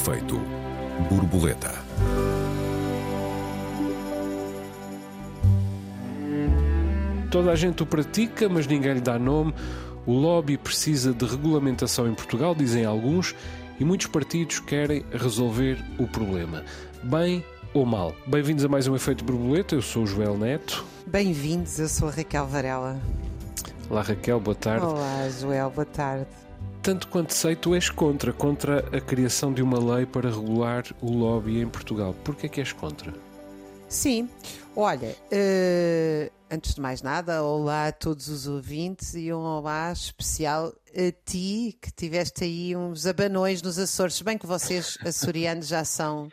efeito borboleta. Toda a gente o pratica, mas ninguém lhe dá nome. O lobby precisa de regulamentação em Portugal, dizem alguns, e muitos partidos querem resolver o problema. Bem ou mal? Bem-vindos a mais um Efeito Borboleta. Eu sou o Joel Neto. Bem-vindos, eu sou a Raquel Varela. Olá Raquel, boa tarde. Olá, Joel, boa tarde. Tanto quanto sei, tu és contra, contra a criação de uma lei para regular o lobby em Portugal. Porquê é que és contra? Sim, olha, uh, antes de mais nada, olá a todos os ouvintes e um olá especial a ti que tiveste aí uns abanões nos Açores, se bem que vocês açorianos já são,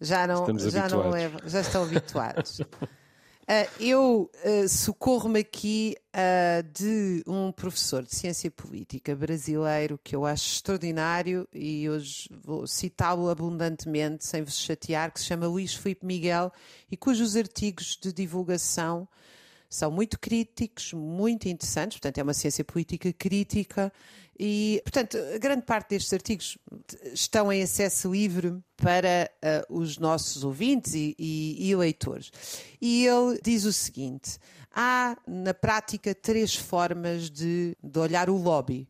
já não, já não levam, já estão habituados. Uh, eu uh, socorro-me aqui uh, de um professor de ciência política brasileiro que eu acho extraordinário e hoje vou citá-lo abundantemente, sem vos chatear, que se chama Luís Filipe Miguel e cujos artigos de divulgação são muito críticos, muito interessantes, portanto, é uma ciência política crítica e, portanto, grande parte destes artigos estão em acesso livre para uh, os nossos ouvintes e, e, e leitores. E ele diz o seguinte: há na prática três formas de, de olhar o lobby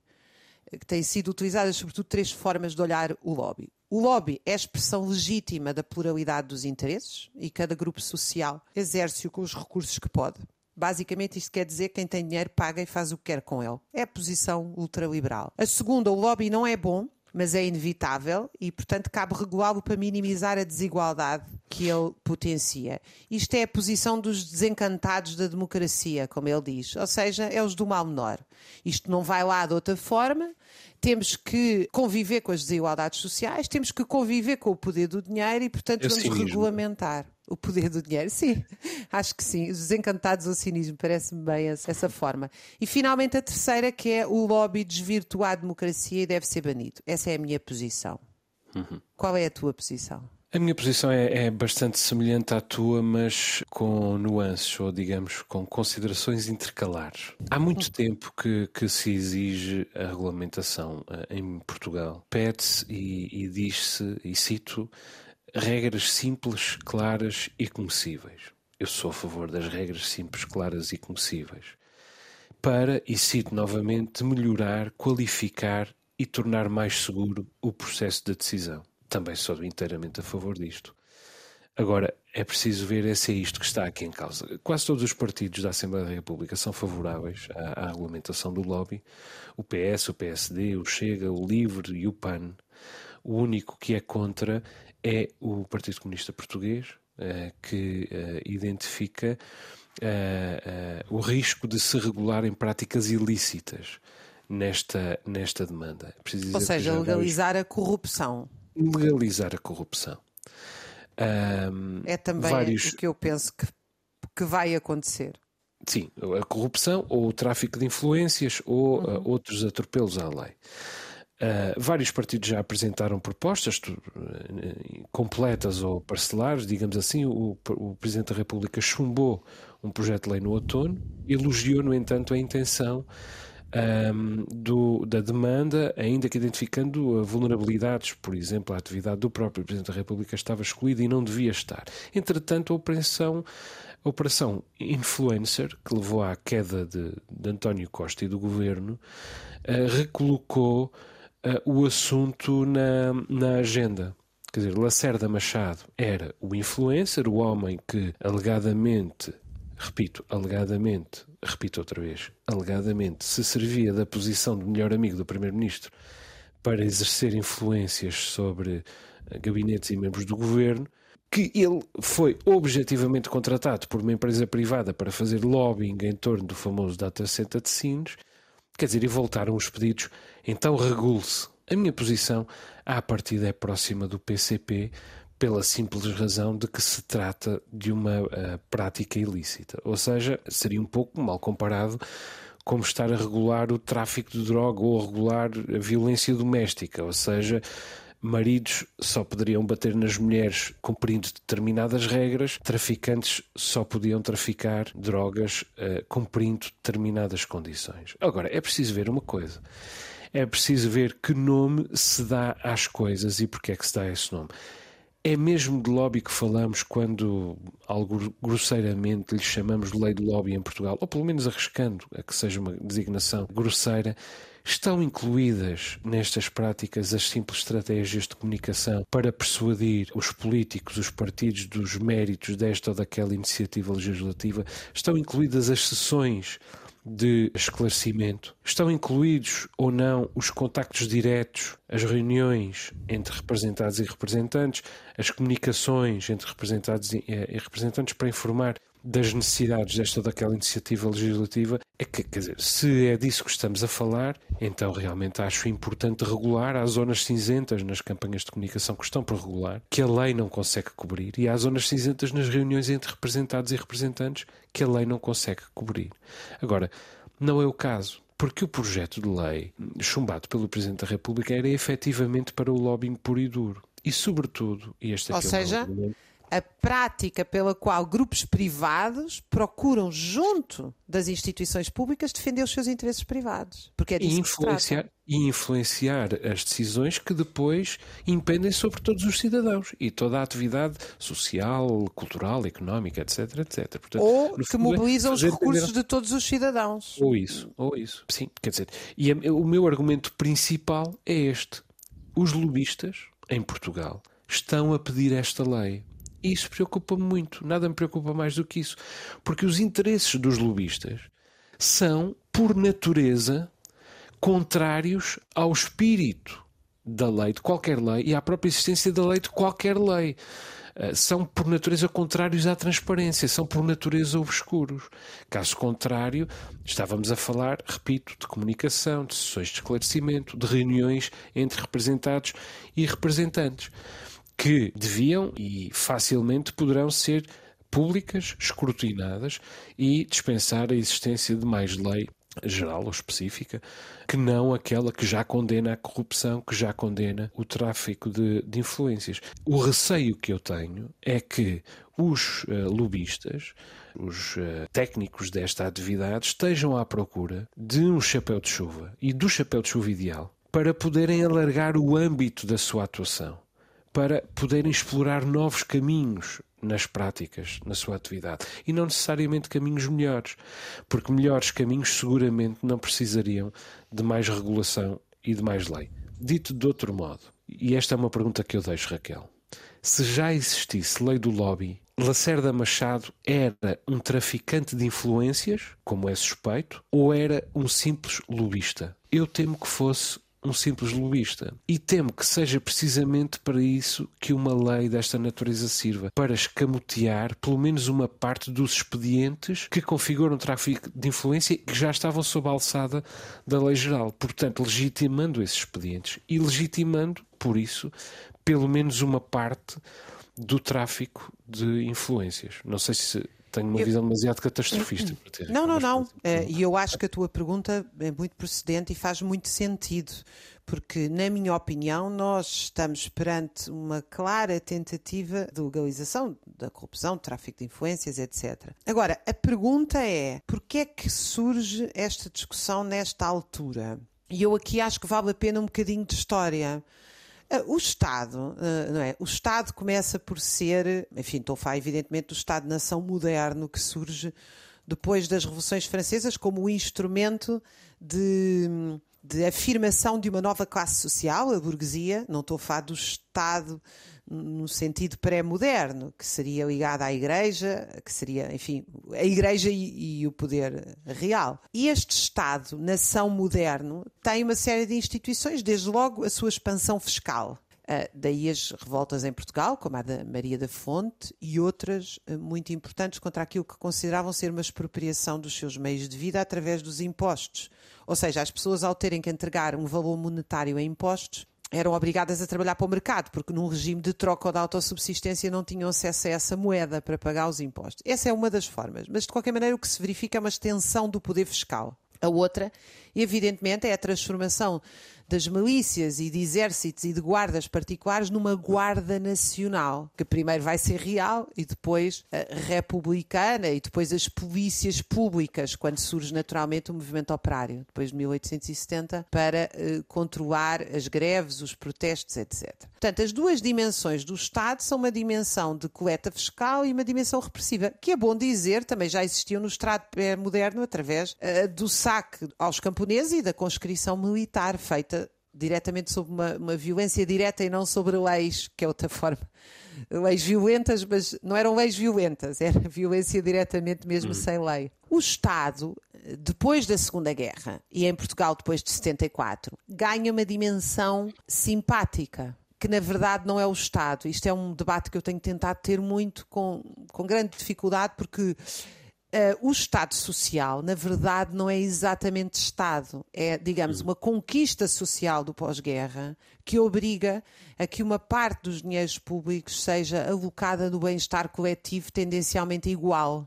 que têm sido utilizadas, sobretudo, três formas de olhar o lobby. O lobby é a expressão legítima da pluralidade dos interesses e cada grupo social exerce-o com os recursos que pode. Basicamente, isto quer dizer que quem tem dinheiro paga e faz o que quer com ele. É a posição ultraliberal. A segunda, o lobby não é bom, mas é inevitável e, portanto, cabe regulá-lo para minimizar a desigualdade que ele potencia. Isto é a posição dos desencantados da democracia, como ele diz, ou seja, é os do mal menor. Isto não vai lá de outra forma, temos que conviver com as desigualdades sociais, temos que conviver com o poder do dinheiro e, portanto, vamos regulamentar. O poder do dinheiro, sim, acho que sim. Os desencantados ao cinismo, parece-me bem essa, essa, forma. E finalmente a terceira, que é o lobby desvirtuar a democracia e deve ser banido. Essa é a minha posição. Uhum. Qual é a tua posição? A minha posição é, é, bastante semelhante à tua, mas com nuances, ou digamos, com considerações intercalares. Há muito tempo que, que se exige a regulamentação uh, em Portugal. Pede-se e, e diz-se, e cito, regras simples, claras e conhecíveis. Eu sou a favor das regras simples, claras e conhecíveis. Para, e cito novamente, melhorar, qualificar e tornar mais seguro o processo de decisão também sou inteiramente a favor disto. Agora, é preciso ver se é isto que está aqui em causa. Quase todos os partidos da Assembleia da República são favoráveis à, à regulamentação do lobby. O PS, o PSD, o Chega, o Livre e o PAN. O único que é contra é o Partido Comunista Português, eh, que eh, identifica eh, o risco de se regularem práticas ilícitas nesta, nesta demanda. Ou seja, legalizar a corrupção legalizar a corrupção. Um, é também vários... o que eu penso que, que vai acontecer. Sim, a corrupção ou o tráfico de influências ou uhum. uh, outros atropelos à lei. Uh, vários partidos já apresentaram propostas tu, uh, completas ou parcelares, digamos assim. O, o, Presidente da República chumbou um projeto de lei no outono, elogiou, no entanto, a intenção um, do, da demanda, ainda que identificando vulnerabilidades, por exemplo, a atividade do próprio Presidente da República estava excluída e não devia estar. Entretanto, a operação, a operação Influencer, que levou à queda de, de António Costa e do governo, uh, recolocou uh, o assunto na, na agenda. Quer dizer, Lacerda Machado era o influencer, o homem que alegadamente repito, alegadamente, repito outra vez, alegadamente, se servia da posição de melhor amigo do Primeiro-Ministro para exercer influências sobre eh, gabinetes e membros do governo, que ele foi objetivamente contratado por uma empresa privada para fazer lobbying em torno do famoso data center de Sines, quer dizer, e voltaram os pedidos, então regule-se. A minha posição, à partida, é próxima do PCP, pela simples razão de que se trata de uma uh, prática ilícita. Ou seja, seria um pouco mal comparado como estar a regular o tráfico de droga ou a regular a violência doméstica, ou seja, maridos só poderiam bater nas mulheres cumprindo determinadas regras, traficantes só podiam traficar drogas uh, cumprindo determinadas condições. Agora, é preciso ver uma coisa. é preciso ver que nome se dá às coisas e porque é que se dá esse nome. É mesmo de lobby que falamos quando, algo grosseiramente, lhe chamamos de lei de lobby em Portugal, ou pelo menos arriscando a que seja uma designação grosseira, Estão incluídas nestas práticas as simples estratégias de comunicação para persuadir os políticos, os partidos dos méritos desta ou daquela iniciativa legislativa? Estão incluídas as sessões de esclarecimento? Estão incluídos ou não os contactos diretos, as reuniões entre representados e representantes, as comunicações entre representados e, representantes para informar das necessidades desta ou daquela iniciativa legislativa, é que, quer dizer, se é disso que estamos a falar, então realmente acho importante regular. Há zonas cinzentas nas campanhas de comunicação que estão por regular, que a lei não consegue cobrir, e há zonas cinzentas nas reuniões entre representados e representantes que a lei não consegue cobrir. Agora, não é o caso porque o projeto de lei chumbado pelo Presidente da República era efetivamente para o lobbying puro e duro. E, sobretudo, e este Ou aqui seja, é o a prática pela qual grupos privados procuram, junto das instituições públicas, defender os seus interesses privados. Porque é disso e influenciar, e influenciar as decisões que depois impendem sobre todos os cidadãos e toda a atividade social, cultural, económica, etc. etc. Portanto, ou que mobilizam os recursos de todos os cidadãos. Ou isso, ou isso. Sim, quer dizer, e o meu argumento principal é este. Os lobistas, em Portugal, estão a pedir esta lei isso preocupa-me muito. Nada me preocupa mais do que isso. Porque os interesses dos lobistas são, por natureza, contrários ao espírito da lei, de qualquer lei, e à própria existência da lei de qualquer lei. Eh, são, por natureza, contrários à transparência, são, por natureza, obscuros. Caso contrário, estávamos a falar, repito, de comunicação, de sessões de esclarecimento, de reuniões entre representados e representantes que deviam e facilmente poderão ser públicas, escrutinadas e dispensar a existência de mais lei geral ou específica que não aquela que já condena a corrupção, que já condena o tráfico de, de influências. O receio que eu tenho é que os uh, lobistas, os uh, técnicos desta atividade estejam à procura de um chapéu de chuva e do chapéu de chuva ideal para poderem alargar o âmbito da sua atuação para poderem explorar novos caminhos nas práticas, na sua atividade. E não necessariamente caminhos melhores, porque melhores caminhos seguramente não precisariam de mais regulação e de mais lei. Dito de outro modo, e esta é uma pergunta que eu deixo, Raquel: se já existisse lei do lobby, Lacerda Machado era um traficante de influências, como é suspeito, ou era um simples lobista? Eu temo que fosse um simples lobista. E temo que seja precisamente para isso que uma lei desta natureza sirva para escamotear pelo menos uma parte dos expedientes que configuram tráfico de influência que já estavam sob a alçada da lei geral. Portanto, legitimando esses expedientes e legitimando, por isso, pelo menos uma parte do tráfico de influências. Não sei se tenho uma eu... visão demasiado catastrofista. Hum, hum. Não, não, não. Eh, e eu acho que a tua pergunta é muito procedente e faz muito sentido, porque, na minha opinião, nós estamos perante uma clara tentativa de legalização da corrupção, tráfico de influências, etc. Agora, a pergunta é: porquê é que surge esta discussão nesta altura? E eu aqui acho que vale a pena um bocadinho de história. Ah, o Estado, ah, não é? O Estado começa por ser, enfim, estou a falar evidentemente do Estado-nação moderno que surge depois das revoluções francesas como um instrumento de, de afirmação de uma nova classe social, a burguesia, não estou a falar do Estado no sentido pré-moderno, que seria ligada à Igreja, que seria, enfim, a Igreja e, e, o poder real. E este Estado, nação moderno, tem uma série de instituições, desde logo a sua expansão fiscal. Uh, daí as revoltas em Portugal, como a da Maria da Fonte, e outras uh, muito importantes contra aquilo que consideravam ser uma expropriação dos seus meios de vida através dos impostos. Ou seja, as pessoas, ao terem que entregar um valor monetário em impostos, eram obrigadas a trabalhar para o mercado, porque num regime de troca ou de autossubsistência não tinham acesso a essa moeda para pagar os impostos. Essa é uma das formas, mas de qualquer maneira o que se verifica é uma extensão do poder fiscal. A outra, evidentemente, é a transformação das milícias e de exércitos e de guardas particulares numa guarda nacional, que primeiro vai ser real e depois republicana e depois as polícias públicas, quando surge naturalmente o movimento operário, depois de 1870, para uh, controlar as greves, os protestos, etc. Portanto, as duas dimensões do Estado são uma dimensão de coleta fiscal e uma dimensão repressiva, que é bom dizer, também já existiu no Estado moderno através uh, do saque aos camponeses e da conscrição militar feita diretamente sobre uma, uma, violência direta e não sobre leis, que é outra forma. Leis violentas, mas não eram leis violentas, era violência diretamente mesmo uhum. sem lei. O Estado, depois da Segunda Guerra, e em Portugal depois de 74, ganha uma dimensão simpática que na verdade não é o Estado. Isto é um debate que eu tenho tentado ter muito com, com grande dificuldade, porque Uh, o Estado Social, na verdade, não é exatamente Estado. É, digamos, uma conquista social do pós-guerra que obriga a que uma parte dos dinheiros públicos seja alocada no bem-estar coletivo tendencialmente igual.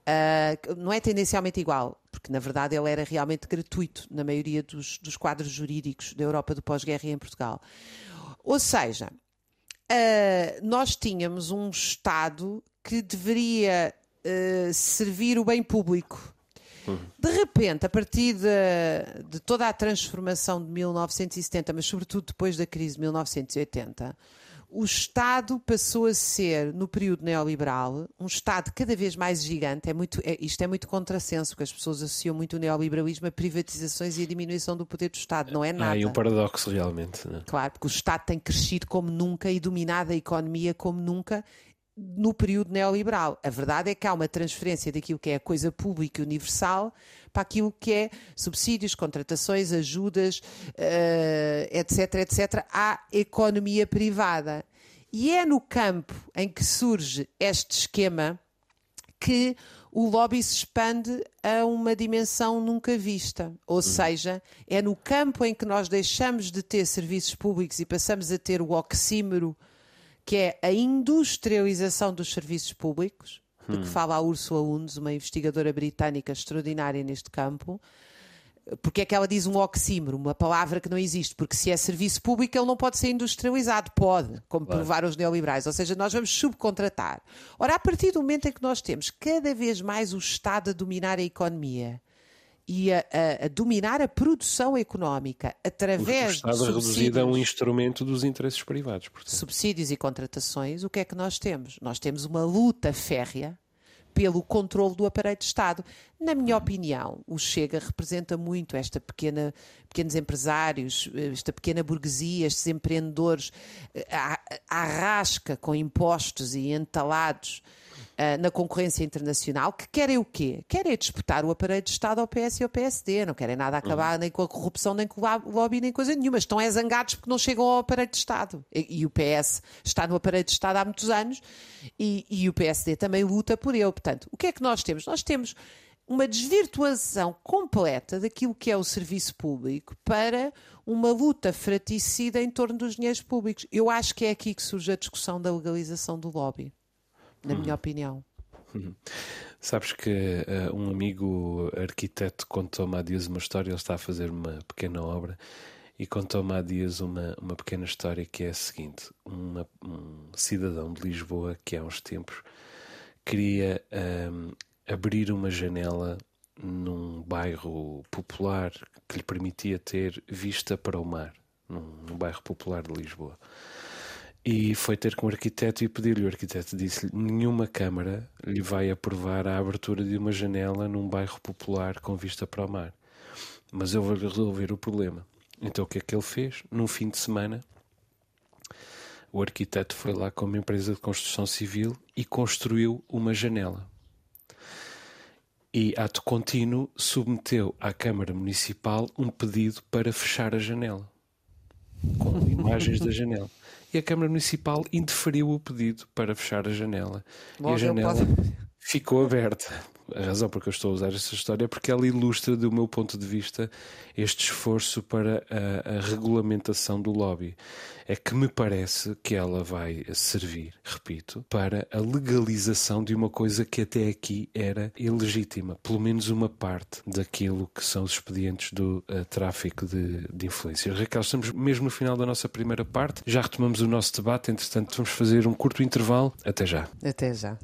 Uh, não é tendencialmente igual, porque na verdade ele era realmente gratuito na maioria dos, dos quadros jurídicos da Europa do pós-guerra e em Portugal. Ou seja, uh, nós tínhamos um Estado que deveria uh, servir o bem público. De repente, a partir de, de, toda a transformação de 1970, mas sobretudo depois da crise de 1980, o Estado passou a ser, no período neoliberal, um Estado cada vez mais gigante. É muito, é, isto é muito contrassenso, porque as pessoas associam muito o neoliberalismo a privatizações e a diminuição do poder do Estado. Não é nada. Ah, e um paradoxo, realmente. Né? Claro, porque o Estado tem crescido como nunca e dominado a economia como nunca no período neoliberal. A verdade é que há uma transferência daquilo que é a coisa pública e universal para aquilo que é subsídios, contratações, ajudas, uh, etc., etc., à economia privada. E é no campo em que surge este esquema que o lobby se expande a uma dimensão nunca vista. Ou hum. seja, é no campo em que nós deixamos de ter serviços públicos e passamos a ter o oxímero que é a industrialização dos serviços públicos, de que hum. fala a Ursula Undes, uma investigadora britânica extraordinária neste campo. Porque é que ela diz um oxímoro, uma palavra que não existe? Porque se é serviço público, ele não pode ser industrializado. Pode, como claro. provaram os neoliberais. Ou seja, nós vamos subcontratar. Ora, a partir do momento em que nós temos cada vez mais o Estado a dominar a economia, e a, a, a, dominar a produção económica através o Estado de reduzido a um instrumento dos interesses privados. Portanto. Subsídios e contratações, o que é que nós temos? Nós temos uma luta férrea pelo controle do aparelho de Estado. Na minha opinião, o Chega representa muito esta pequena, pequenos empresários, esta pequena burguesia, estes empreendedores eh, à, à rasca com impostos e entalados uh, na concorrência internacional, que querem o quê? Querem disputar o aparelho de Estado ao PS e ao PSD, não querem nada acabar uhum. nem com a corrupção, nem com o lobby, nem coisa nenhuma. Estão é zangados porque não chegam ao aparelho de Estado. E, e o PS está no aparelho de Estado há muitos anos e, e o PSD também luta por ele. Portanto, o que é que nós temos? Nós temos uma desvirtuação completa daquilo que é o serviço público para uma luta fraticida em torno dos dinheiros públicos. Eu acho que é aqui que surge a discussão da legalização do lobby na minha opinião. Sabes que uh, um amigo arquiteto contou-me há dias uma história, ele está a fazer uma pequena obra e contou-me há dias uma, uma pequena história que é a seguinte: uma, um cidadão de Lisboa que há uns tempos queria um, ehm, abrir uma janela num bairro popular que lhe permitia ter vista para o mar, num, num bairro popular de Lisboa. E foi ter com o arquiteto e pedir-lhe. O arquiteto disse-lhe: nenhuma Câmara lhe vai aprovar a abertura de uma janela num bairro popular com vista para o mar. Mas eu vou resolver o problema. Então o que é que ele fez? Num fim de semana, o arquiteto foi lá com uma empresa de construção civil e construiu uma janela. E, ato contínuo, submeteu à Câmara Municipal um pedido para fechar a janela, com imagens da janela e a Câmara Municipal indeferiu o pedido para fechar a janela. Logo e a janela. Ficou aberta. A razão por que eu estou a usar esta história é porque ela ilustra, do meu ponto de vista, este esforço para a, a, regulamentação do lobby. É que me parece que ela vai servir, repito, para a legalização de uma coisa que até aqui era ilegítima. Pelo menos uma parte daquilo que são os expedientes do uh, tráfico de, de influências. Raquel, estamos mesmo no final da nossa primeira parte. Já retomamos o nosso debate, entretanto, vamos fazer um curto intervalo. Até já. Até já.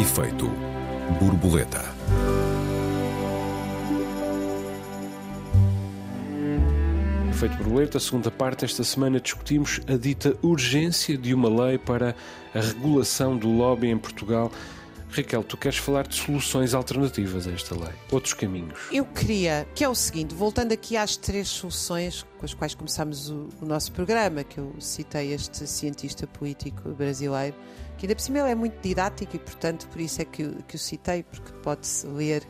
Efeito borboleta. Efeito borboleta, segunda parte. Esta semana discutimos a dita urgência de uma lei para a regulação do lobby em Portugal. Raquel, tu queres falar de soluções alternativas a esta lei? Outros caminhos? Eu queria, que é o seguinte, voltando aqui às três soluções com as quais começámos o, o nosso programa, que eu citei este cientista político brasileiro, que ainda por cima ele é muito didático e, portanto, por isso é que, que o citei, porque pode-se ler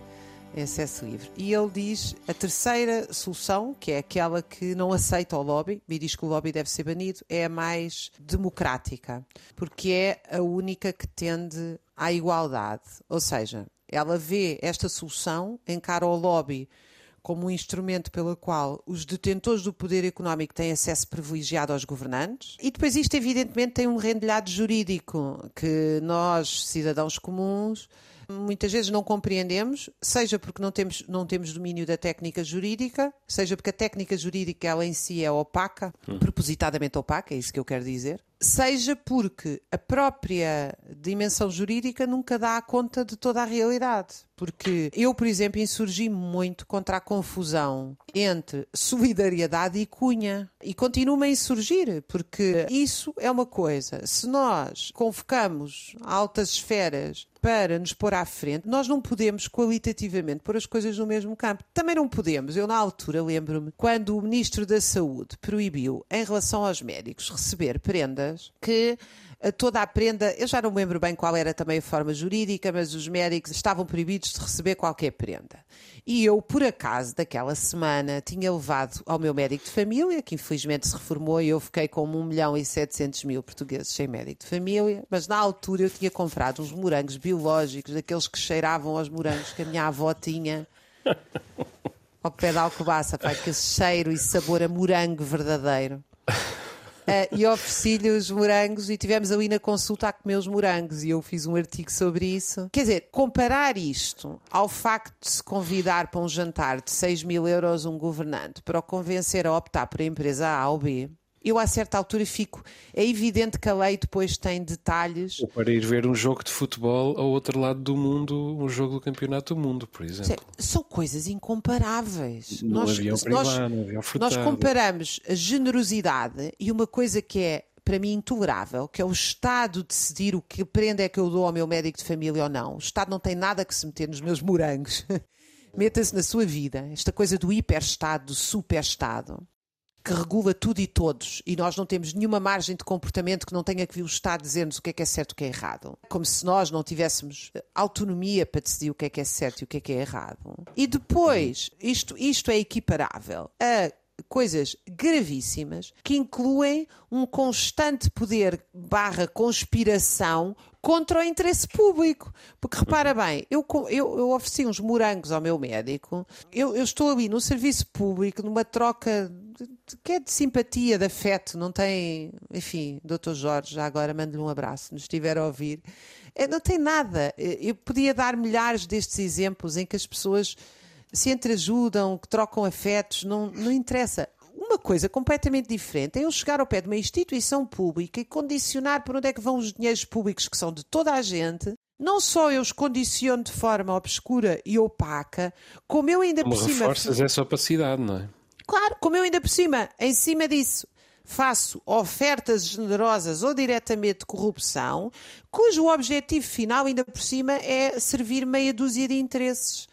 em acesso livre. E ele diz a terceira solução, que é aquela que não aceita o lobby, e diz que o lobby deve ser banido, é a mais democrática, porque é a única que tende à igualdade. Ou seja, ela vê esta solução, encara o lobby como um instrumento pelo qual os detentores do poder económico têm acesso privilegiado aos governantes. E depois isto, evidentemente, tem um rendilhado jurídico que nós, cidadãos comuns, muitas vezes não compreendemos, seja porque não temos, não temos domínio da técnica jurídica, seja porque a técnica jurídica ela em si é opaca, hum. propositadamente opaca, é isso que eu quero dizer, seja porque a própria dimensão jurídica nunca dá conta de toda a realidade. Porque eu, por exemplo, insurgi muito contra a confusão entre solidariedade e cunha. E continuo a insurgir, porque isso é uma coisa. Se nós convocamos altas esferas para nos pôr à frente, nós não podemos qualitativamente pôr as coisas no mesmo campo. Também não podemos. Eu, na altura, lembro-me quando o Ministro da Saúde proibiu, em relação aos médicos, receber prendas que toda a prenda, eu já não me lembro bem qual era também a forma jurídica, mas os médicos estavam proibidos de receber qualquer prenda. E eu, por acaso, daquela semana, tinha levado ao meu médico de família, que infelizmente se reformou, e eu fiquei com 1 milhão e 700 mil portugueses sem médico de família, mas na altura eu tinha comprado uns morangos biológicos, daqueles que cheiravam aos morangos que a minha avó tinha. ao pé da alcobaça, que cheiro e sabor a morango verdadeiro. Uh, e ofereci-lhe os morangos e tivemos ali na consulta a comer os morangos e eu fiz um artigo sobre isso. Quer dizer, comparar isto ao facto de se convidar para um jantar de 6 mil euros um governante para o convencer a optar por a empresa A ou B, eu a certa altura fico. É evidente que a lei depois tem detalhes. Ou para ir ver um jogo de futebol ao outro lado do mundo, um jogo do Campeonato do Mundo, por exemplo. São coisas incomparáveis. No nós, avião privado, nós, avião nós comparamos a generosidade e uma coisa que é para mim intolerável, que é o Estado decidir o que prenda é que eu dou ao meu médico de família ou não. O Estado não tem nada que se meter nos meus morangos. Meta-se na sua vida. Esta coisa do hiper-Estado, do super-Estado que regula tudo e todos e nós não temos nenhuma margem de comportamento que não tenha que vir o Estado dizer-nos o que é que é certo e o que é errado. Como se nós não tivéssemos autonomia para decidir o que é que é certo e o que é que é errado. E depois, isto, isto é equiparável a coisas gravíssimas que incluem um constante poder barra conspiração contra o interesse público. Porque repara bem, eu, eu, eu ofereci uns morangos ao meu médico, eu, eu estou ali no serviço público, numa troca de, que é de simpatia, de afeto, não tem. Enfim, doutor Jorge, já agora mando-lhe um abraço, se nos estiver a ouvir. É, não tem nada. Eu podia dar milhares destes exemplos em que as pessoas se entreajudam, que trocam afetos, não, não interessa uma coisa completamente diferente é eu chegar ao pé de uma instituição pública e condicionar por onde é que vão os dinheiros públicos que são de toda a gente. Não só eu os condiciono de forma obscura e opaca, como eu ainda como por cima. reforças essa opacidade, não é? Claro, como eu ainda por cima, em cima disso, faço ofertas generosas ou diretamente de corrupção, cujo objetivo final, ainda por cima, é servir meia dúzia de interesses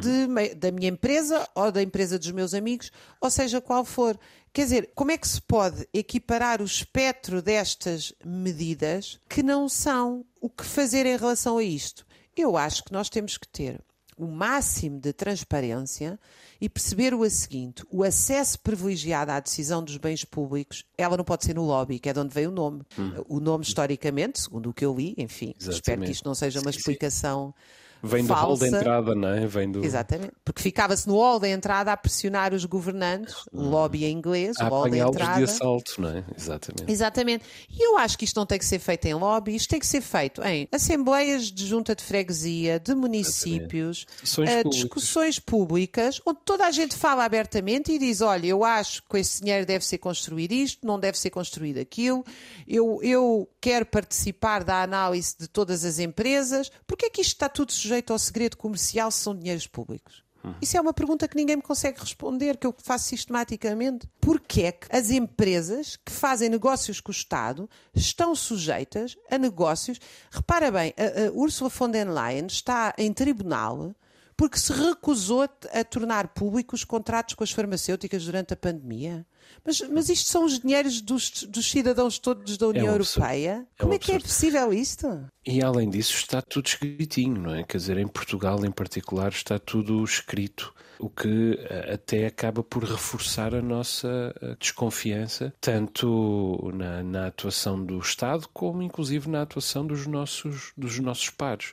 de, da minha empresa ou da empresa dos meus amigos, ou seja qual for. Quer dizer, como é que se pode equiparar o espectro destas medidas que não são o que fazer em relação a isto? Eu acho que nós temos que ter o máximo de transparência e perceber o seguinte: o acesso privilegiado à decisão dos bens públicos, ela não pode ser no lobby, que é de onde veio o nome. Hum. O nome, historicamente, segundo o que eu li, enfim, Exatamente. espero que isto não seja uma explicação. Sim, Vem falsa. do hall da entrada, não é? Vem do... Exatamente. Porque ficava-se no hall da entrada a pressionar os governantes, o lobby em inglês, a o hall da entrada. de assalto, não é? Exatamente. Exatamente. E eu acho que isto não tem que ser feito em lobby, isto tem que ser feito em assembleias de junta de freguesia, de municípios, uh, discussões públicas, onde toda a gente fala abertamente e diz: olha, eu acho que esse dinheiro deve ser construído isto, não deve ser construído aquilo, eu, eu quero participar da análise de todas as empresas, porque é que isto está tudo sujeito ao segredo comercial se são dinheiros públicos? Isso é uma pergunta que ninguém me consegue responder, que eu faço sistematicamente. Porquê é que as empresas que fazem negócios com o Estado estão sujeitas a negócios? Repara bem, a, a Ursula von der Leyen está em tribunal porque se recusou a, tornar públicos os contratos com as farmacêuticas durante a pandemia. Mas, mas isto são os dinheiros dos, dos cidadãos todos da União é um Europeia? É Como um é que é possível isto? E além disso está tudo escritinho, não é? Quer dizer, em Portugal em particular está tudo escrito o que eh, até acaba por reforçar a nossa eh, desconfiança, tanto na, na, atuação do Estado, como inclusive na atuação dos nossos, dos nossos pares.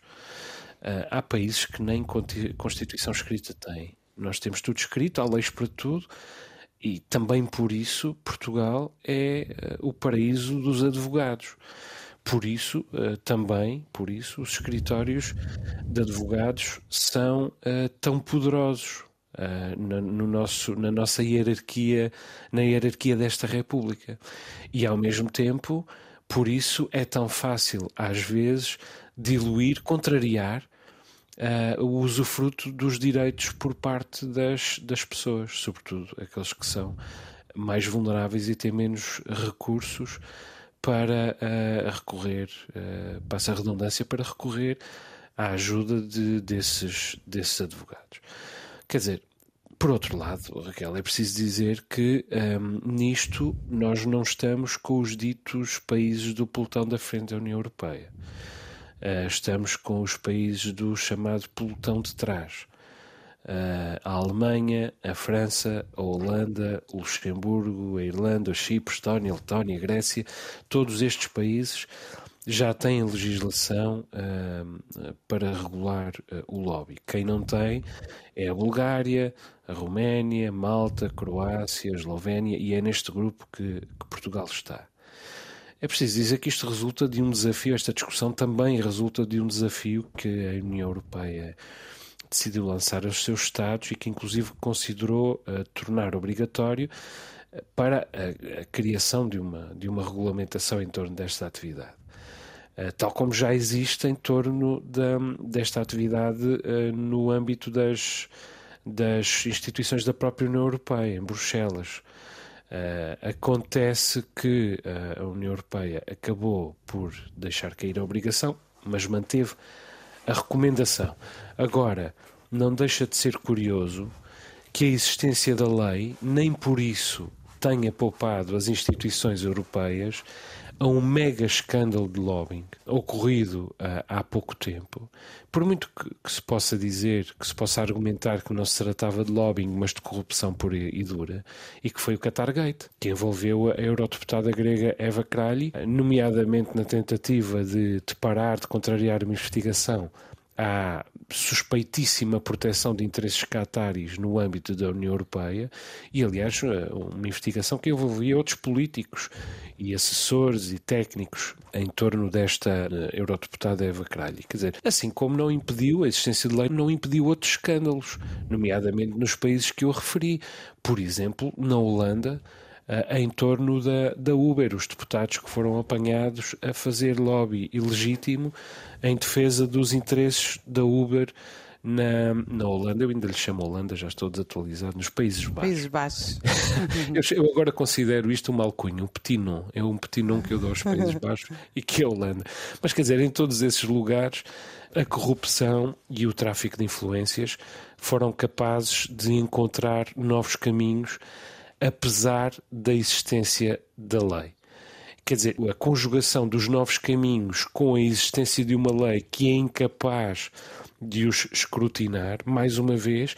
Uh, há países que nem Constituição escrita têm. Nós temos tudo escrito, há leis para tudo, e também por isso Portugal é uh, o paraíso dos advogados. Por isso, uh, também, por isso, os escritórios de advogados são tão poderosos. Na, no nosso, na nossa hierarquia, na hierarquia desta República. E ao mesmo tempo, por isso é tão fácil, às vezes, diluir, contrariar uh, o usufruto dos direitos por parte das, das pessoas, sobretudo aqueles que são mais vulneráveis e têm menos recursos para uh, recorrer, uh, passa a redundância, para recorrer à ajuda de, desses, desses advogados. Quer dizer, por outro lado, Raquel, é preciso dizer que um, nisto nós não estamos com os ditos países do pelotão da frente da União Europeia. Uh, estamos com os países do chamado pelotão de trás. Uh, a Alemanha, a França, a Holanda, o Luxemburgo, a Irlanda, o Chipre, a Estónia, a Letónia, a Grécia, todos estes países já têm legislação uh, para regular uh, o lobby. Quem não tem é a Bulgária, a Roménia, Malta, Croácia, a Eslovénia e é neste grupo que, que Portugal está. É preciso dizer que isto resulta de um desafio, esta discussão também resulta de um desafio que a União Europeia decidiu lançar aos seus Estados e que, inclusive, considerou uh, tornar obrigatório uh, para a, a, criação de uma, de uma regulamentação em torno desta atividade. Uh, tal como já existe em torno da, desta atividade no âmbito das, das instituições da própria União Europeia, em Bruxelas. Uh, acontece que uh, a União Europeia acabou por deixar cair a obrigação, mas manteve a recomendação. Agora, não deixa de ser curioso que a existência da lei nem por isso tenha poupado as instituições europeias a um mega escândalo de lobbying ocorrido uh, há pouco tempo. Por muito que, que, se possa dizer, que se possa argumentar que não se tratava de lobbying, mas de corrupção pura e dura, e que foi o Qatargate, que envolveu a eurodeputada grega Eva Kralj, nomeadamente na tentativa de, de parar, de contrariar uma investigação à suspeitíssima proteção de interesses cataris no âmbito da União Europeia e, aliás, eh, uma investigação que envolvia outros políticos e assessores e técnicos em torno desta eh, eurodeputada Eva Kralj. Quer dizer, assim como não impediu a existência de lei, não impediu outros escândalos, nomeadamente nos países que eu referi. Por exemplo, na Holanda, em torno da, da Uber, os deputados que foram apanhados a fazer lobby ilegítimo em defesa dos interesses da Uber na, na Holanda, eu ainda lhe chamo Holanda, já estou desatualizado, nos Países Baixos. Países Baixos. eu, eu, agora considero isto uma alcunha, um petit nom. É um petit nom que eu dou aos Países Baixos e que é a Holanda. Mas quer dizer, em todos esses lugares, a corrupção e o tráfico de influências foram capazes de encontrar novos caminhos apesar da existência da lei. Quer dizer, a conjugação dos novos caminhos com a existência de uma lei que é incapaz de os escrutinar, mais uma vez,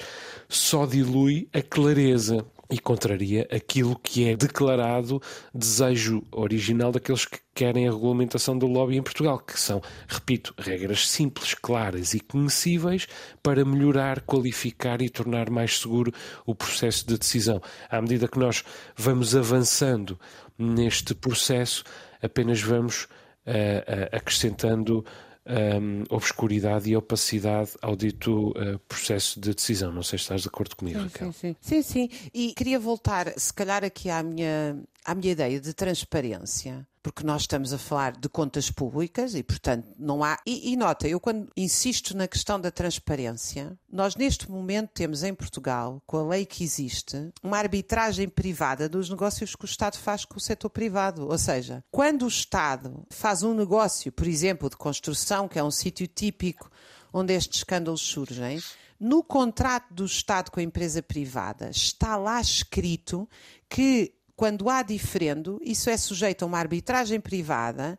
só dilui a clareza e contraria aquilo que é declarado desejo original daqueles que querem a regulamentação do lobby em Portugal, que são, repito, regras simples, claras e conhecíveis para melhorar, qualificar e tornar mais seguro o processo de decisão. À medida que nós vamos avançando neste processo, apenas vamos uh, uh, acrescentando um, obscuridade e opacidade ao dito uh, processo de decisão. Não sei se estás de acordo comigo, sim, Raquel. Sim, sim, sim, sim. E queria voltar, se calhar, aqui à minha, à minha ideia de transparência porque nós estamos a falar de contas públicas e, portanto, não há. E, e, nota, eu quando insisto na questão da transparência, nós neste momento temos em Portugal, com a lei que existe, uma arbitragem privada dos negócios que o Estado faz com o setor privado. Ou seja, quando o Estado faz um negócio, por exemplo, de construção, que é um sítio típico onde estes escândalos surgem. No contrato do Estado com a empresa privada está lá escrito que quando há diferendo, isso é sujeito a uma arbitragem privada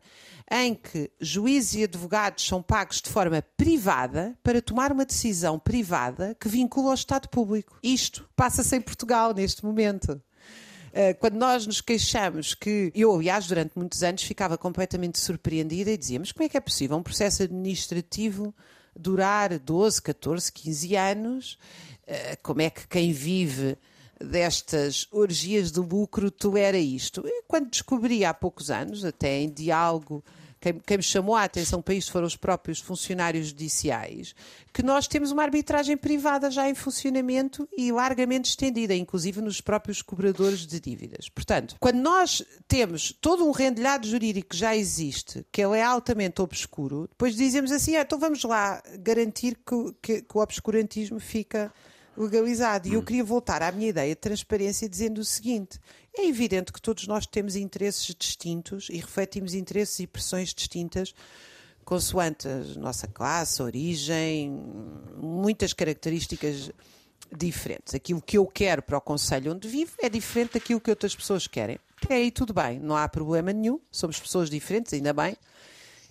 em que juízes e advogados são pagos de forma privada para tomar uma decisão privada que vincula ao Estado público. Isto passa-se em Portugal neste momento. Eh, quando nós nos queixamos que, eu aliás durante muitos anos ficava completamente surpreendida e dizia, mas como é que é possível um processo administrativo durar 12, 14, 15 anos? Eh, como é que quem vive destas orgias de lucro tolera isto. Quando descobri há poucos anos, até em diálogo, quem, quem, me chamou a atenção para isto foram os próprios funcionários judiciais, que nós temos uma arbitragem privada já em funcionamento e largamente estendida, inclusive nos próprios cobradores de dívidas. Portanto, quando nós temos todo um rendilhado jurídico que já existe, que ele é altamente obscuro, depois dizemos assim, ah, então vamos lá garantir que, que, que o obscurantismo fica legalizado. E eu hum. queria voltar à minha ideia de transparência dizendo o seguinte: é evidente que todos nós temos interesses distintos e refletimos interesses e pressões distintas consoante a nossa classe, origem, muitas características diferentes. Aquilo que eu quero para o Conselho onde vivo é diferente daquilo que outras pessoas querem. É aí tudo bem, não há problema nenhum, somos pessoas diferentes, ainda bem.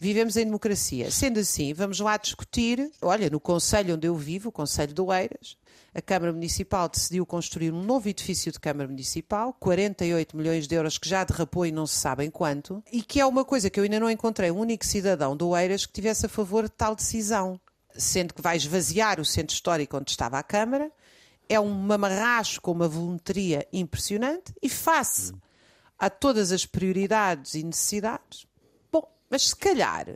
Vivemos em democracia. Sendo assim, vamos lá discutir. Olha, no Conselho onde eu vivo, o Conselho de Oeiras, a Câmara Municipal decidiu construir um novo edifício de Câmara Municipal, 48 milhões de euros que já derrapou e não se sabem quanto, e que é uma coisa que eu ainda não encontrei um único cidadão do Oeiras que tivesse a favor de tal decisão. Sendo que vai esvaziar o centro histórico onde estava a Câmara, é um mamarracho com uma volumetria impressionante e face a todas as prioridades e necessidades. Mas se calhar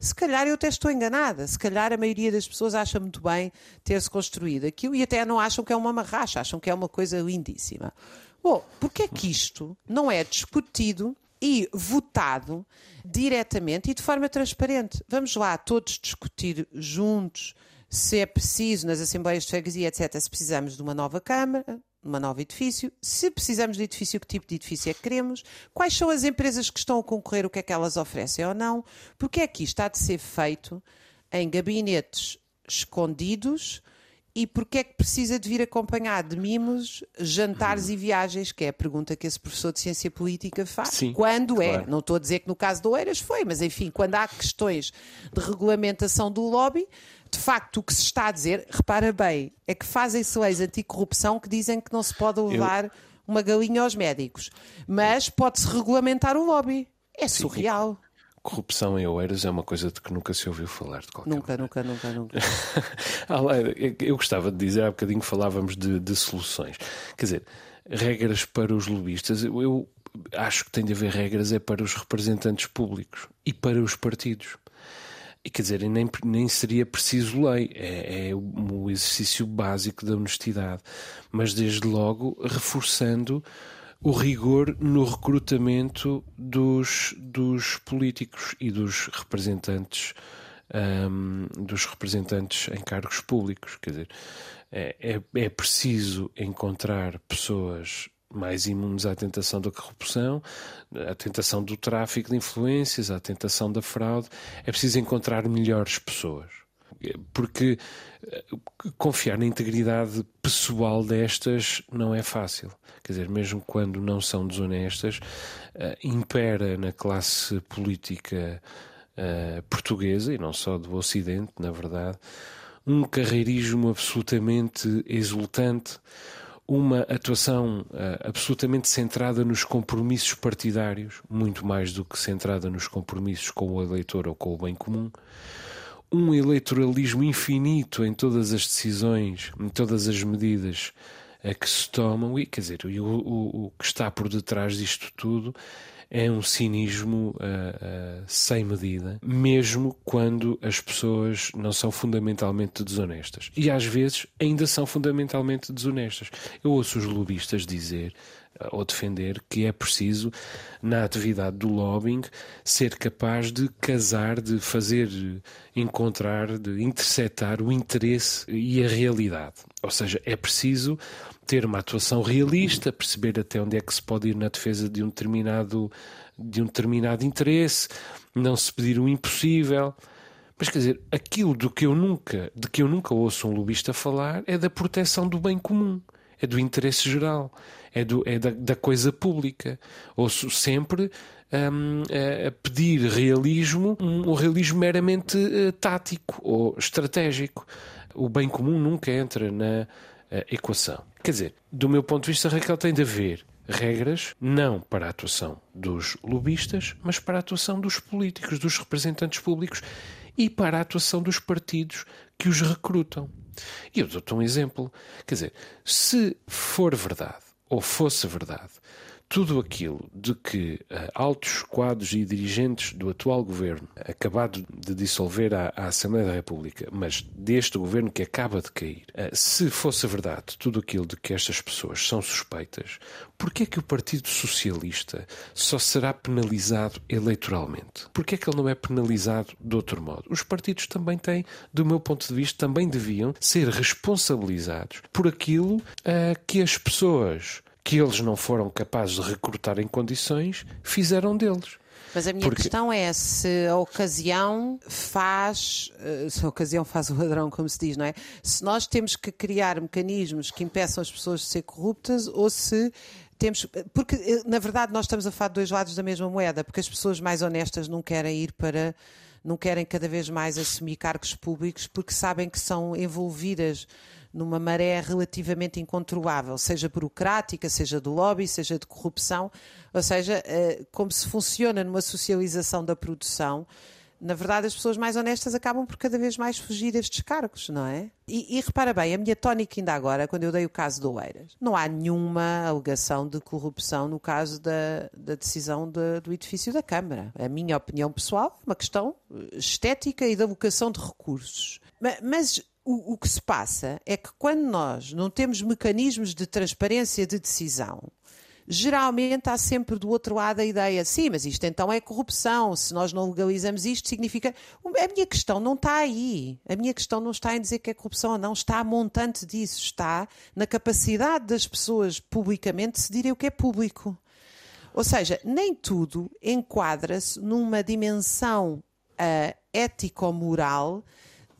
se calhar eu até estou enganada, se calhar a maioria das pessoas acha muito bem ter-se construído aquilo e até não acham que é uma marracha, acham que é uma coisa lindíssima. Bom, porque é que isto não é discutido e votado diretamente e de forma transparente? Vamos lá todos discutir juntos se é preciso nas assembleias de freguesia, etc., se precisamos de uma nova Câmara, um novo edifício, se precisamos de edifício, que tipo de edifício é que queremos, quais são as empresas que estão a concorrer, o que é que elas oferecem ou não, porque é que isto está de ser feito em gabinetes escondidos e porque é que precisa de vir acompanhado de mimos, jantares e viagens, que é a pergunta que esse professor de ciência política faz. Sim, quando é? claro. é? Não estou a dizer que no caso do Oeiras foi, mas enfim, quando há questões de regulamentação do lobby, de facto, o que se está a dizer, repara bem, é que fazem-se leis anticorrupção que dizem que não se pode levar Eu... uma galinha aos médicos, mas pode-se regulamentar o lobby. É Sim. surreal. Corrupção em Oeiras é uma coisa de que nunca se ouviu falar de qualquer Nunca, nunca, nunca, nunca. Eu gostava de dizer, há bocadinho falávamos de, de soluções. Quer dizer, regras para os lobistas, eu acho que tem de haver regras é para os representantes públicos e para os partidos. E quer dizer, nem, nem seria preciso lei, é, é o exercício básico da honestidade, mas desde logo reforçando o rigor no recrutamento dos, dos políticos e dos representantes um, dos representantes em cargos públicos. Quer dizer, é, é, é preciso encontrar pessoas mais imunes à tentação da corrupção, à tentação do tráfico de influências, à tentação da fraude. É preciso encontrar melhores pessoas. Porque eh, confiar na integridade pessoal destas não é fácil. Quer dizer, mesmo quando não são desonestas, uh, impera na classe política uh, portuguesa, e não só do Ocidente, na verdade, um carreirismo absolutamente exultante, uma atuação uh, absolutamente centrada nos compromissos partidários, muito mais do que centrada nos compromissos com o eleitor ou com o bem comum, um eleitoralismo infinito em todas as decisões, em todas as medidas uh, que se tomam, e quer dizer, o, o, o que está por detrás disto tudo é um cinismo uh, uh, sem medida, mesmo quando as pessoas não são fundamentalmente desonestas. E às vezes ainda são fundamentalmente desonestas. Eu ouço os lobistas dizer uh, ou defender que é preciso, na atividade do lobbying, ser capaz de casar, de fazer encontrar, de interceptar o interesse e a realidade. Ou seja, é preciso ter uma atuação realista, perceber até onde é que se pode ir na defesa de um determinado, de um determinado interesse, não se pedir o impossível. Mas quer dizer, aquilo do que eu nunca, de que eu nunca ouço um lobista falar é da proteção do bem comum, é do interesse geral, é, do, é da, da coisa pública. Ouço sempre um, a pedir realismo, um, um realismo meramente uh, tático ou estratégico. O bem comum nunca entra na equação. Quer dizer, do meu ponto de vista, Raquel, tem de haver regras não para a atuação dos lobistas, mas para a atuação dos políticos, dos representantes públicos e para a atuação dos partidos que os recrutam. E eu dou-te um exemplo. Quer dizer, se for verdade, ou fosse verdade, tudo aquilo de que uh, altos quadros e dirigentes do atual governo, acabado de dissolver a, a, Assembleia da República, mas deste governo que acaba de cair, uh, se fosse verdade tudo aquilo de que estas pessoas são suspeitas, por que é que o Partido Socialista só será penalizado eleitoralmente? Por que é que ele não é penalizado de outro modo? Os partidos também têm, do meu ponto de vista, também deviam ser responsabilizados por aquilo uh, que as pessoas que eles não foram capazes de recrutar em condições, fizeram deles. Mas a minha Porque... questão é se a ocasião faz, eh, se a ocasião faz o ladrão, como se diz, não é? Se nós temos que criar mecanismos que impeçam as pessoas de ser corruptas ou se temos. Porque, eh, na verdade, nós estamos a falar de dois lados da mesma moeda, porque as pessoas mais honestas não querem ir para. não querem cada vez mais assumir cargos públicos porque sabem que são envolvidas numa maré relativamente incontrolável, seja burocrática, seja do lobby, seja de corrupção, ou seja, eh, como se funciona numa socialização da produção, na verdade, as pessoas mais honestas acabam por cada vez mais fugir destes cargos, não é? E, e, repara bem, a minha tónica ainda agora, quando eu dei o caso do Oeiras, não há nenhuma alegação de corrupção no caso da, da decisão de, do edifício da Câmara. A minha opinião pessoal é uma questão estética e da alocação de recursos. Mas, mas o, o que se passa é que quando nós não temos mecanismos de transparência de decisão, geralmente há sempre do outro lado a ideia, sim, mas isto então é corrupção, se nós não legalizamos isto, significa. A minha questão não está aí. A minha questão não está em dizer que é corrupção ou não, está a montante disso, está na capacidade das pessoas publicamente decidirem o que é público. Ou seja, nem tudo enquadra-se numa dimensão uh, ético-moral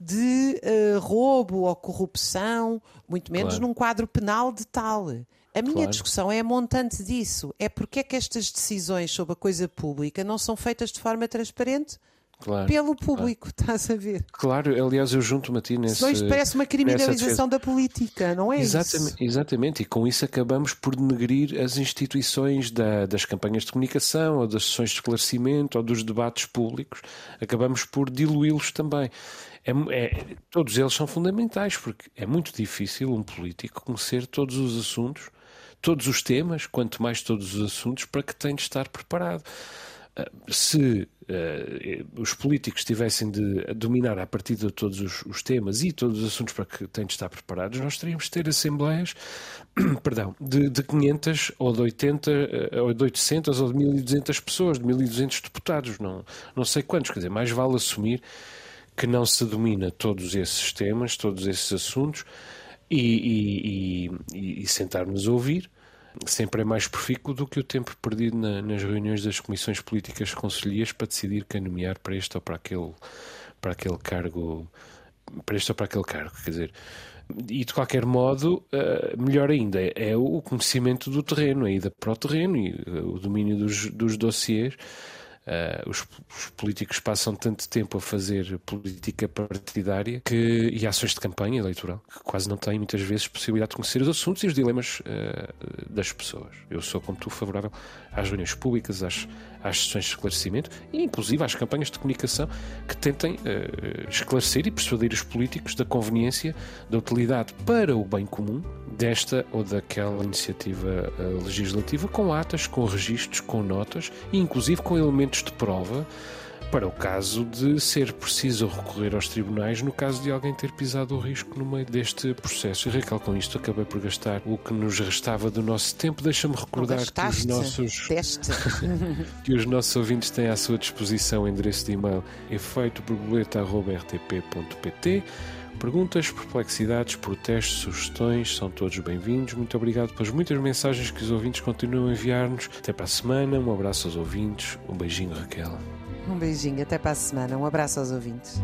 de uh, roubo ou corrupção, muito menos claro. num quadro penal de tal. A minha claro. discussão é a montante disso. É porque é que estas decisões sobre a coisa pública não são feitas de forma transparente? Claro, pelo público, claro. estás a ver? Claro, aliás, eu junto-me a ti nesse. Senão isto parece uma criminalização da política, não é exatamente, isso? Exatamente, e com isso acabamos por denegrir as instituições da, das campanhas de comunicação, ou das sessões de esclarecimento, ou dos debates públicos, acabamos por diluí-los também. É, é, todos eles são fundamentais, porque é muito difícil um político conhecer todos os assuntos, todos os temas, quanto mais todos os assuntos, para que tem de estar preparado. Ah, se uh, os políticos tivessem de dominar a partir de todos os, os, temas e todos os assuntos para que têm de estar preparados, nós teríamos de ter assembleias perdão, de, de 500 ou de 80 ah, ou de 800 ou de 1200 pessoas, de 1200 deputados, não, não sei quantos, quer dizer, mais vale assumir que não se domina todos esses temas, todos esses assuntos e, e, e, e sentar-nos a ouvir sempre é mais profícuo do que o tempo perdido na, nas reuniões das comissões políticas conselheiras para decidir quem nomear para este ou para aquele, para aquele cargo, para este ou para aquele cargo. Quer dizer, e de qualquer modo, eh, melhor ainda, é o conhecimento do terreno, a ida para o terreno e eh, o domínio dos, dos dossiers Uh, os, os, políticos passam tanto tempo a fazer política partidária que, e ações de campanha eleitoral que quase não têm muitas vezes possibilidade de conhecer os assuntos e os dilemas uh, das pessoas. Eu sou, como tu, favorável às reuniões públicas, às, às sessões de esclarecimento e, inclusive, às campanhas de comunicação que tentem uh, esclarecer e persuadir os políticos da conveniência, da utilidade para o bem comum desta ou daquela iniciativa uh, legislativa, com atas, com registros, com notas e, inclusive, com elementos de prova para o caso de ser preciso recorrer aos tribunais no caso de alguém ter pisado o risco no meio deste processo. E Raquel, com isto acabei por gastar o que nos restava do nosso tempo. Deixa-me recordar que os nossos que os nossos ouvintes têm à sua disposição o endereço de e-mail efeitoborboleta.rtp.pt Perguntas, perplexidades, protestos, sugestões são todos bem-vindos. Muito obrigado pelas muitas mensagens que os ouvintes continuam a enviar-nos. Até para a semana. Um abraço aos ouvintes. Um beijinho, Raquel. Um beijinho, até para a semana. Um abraço aos ouvintes.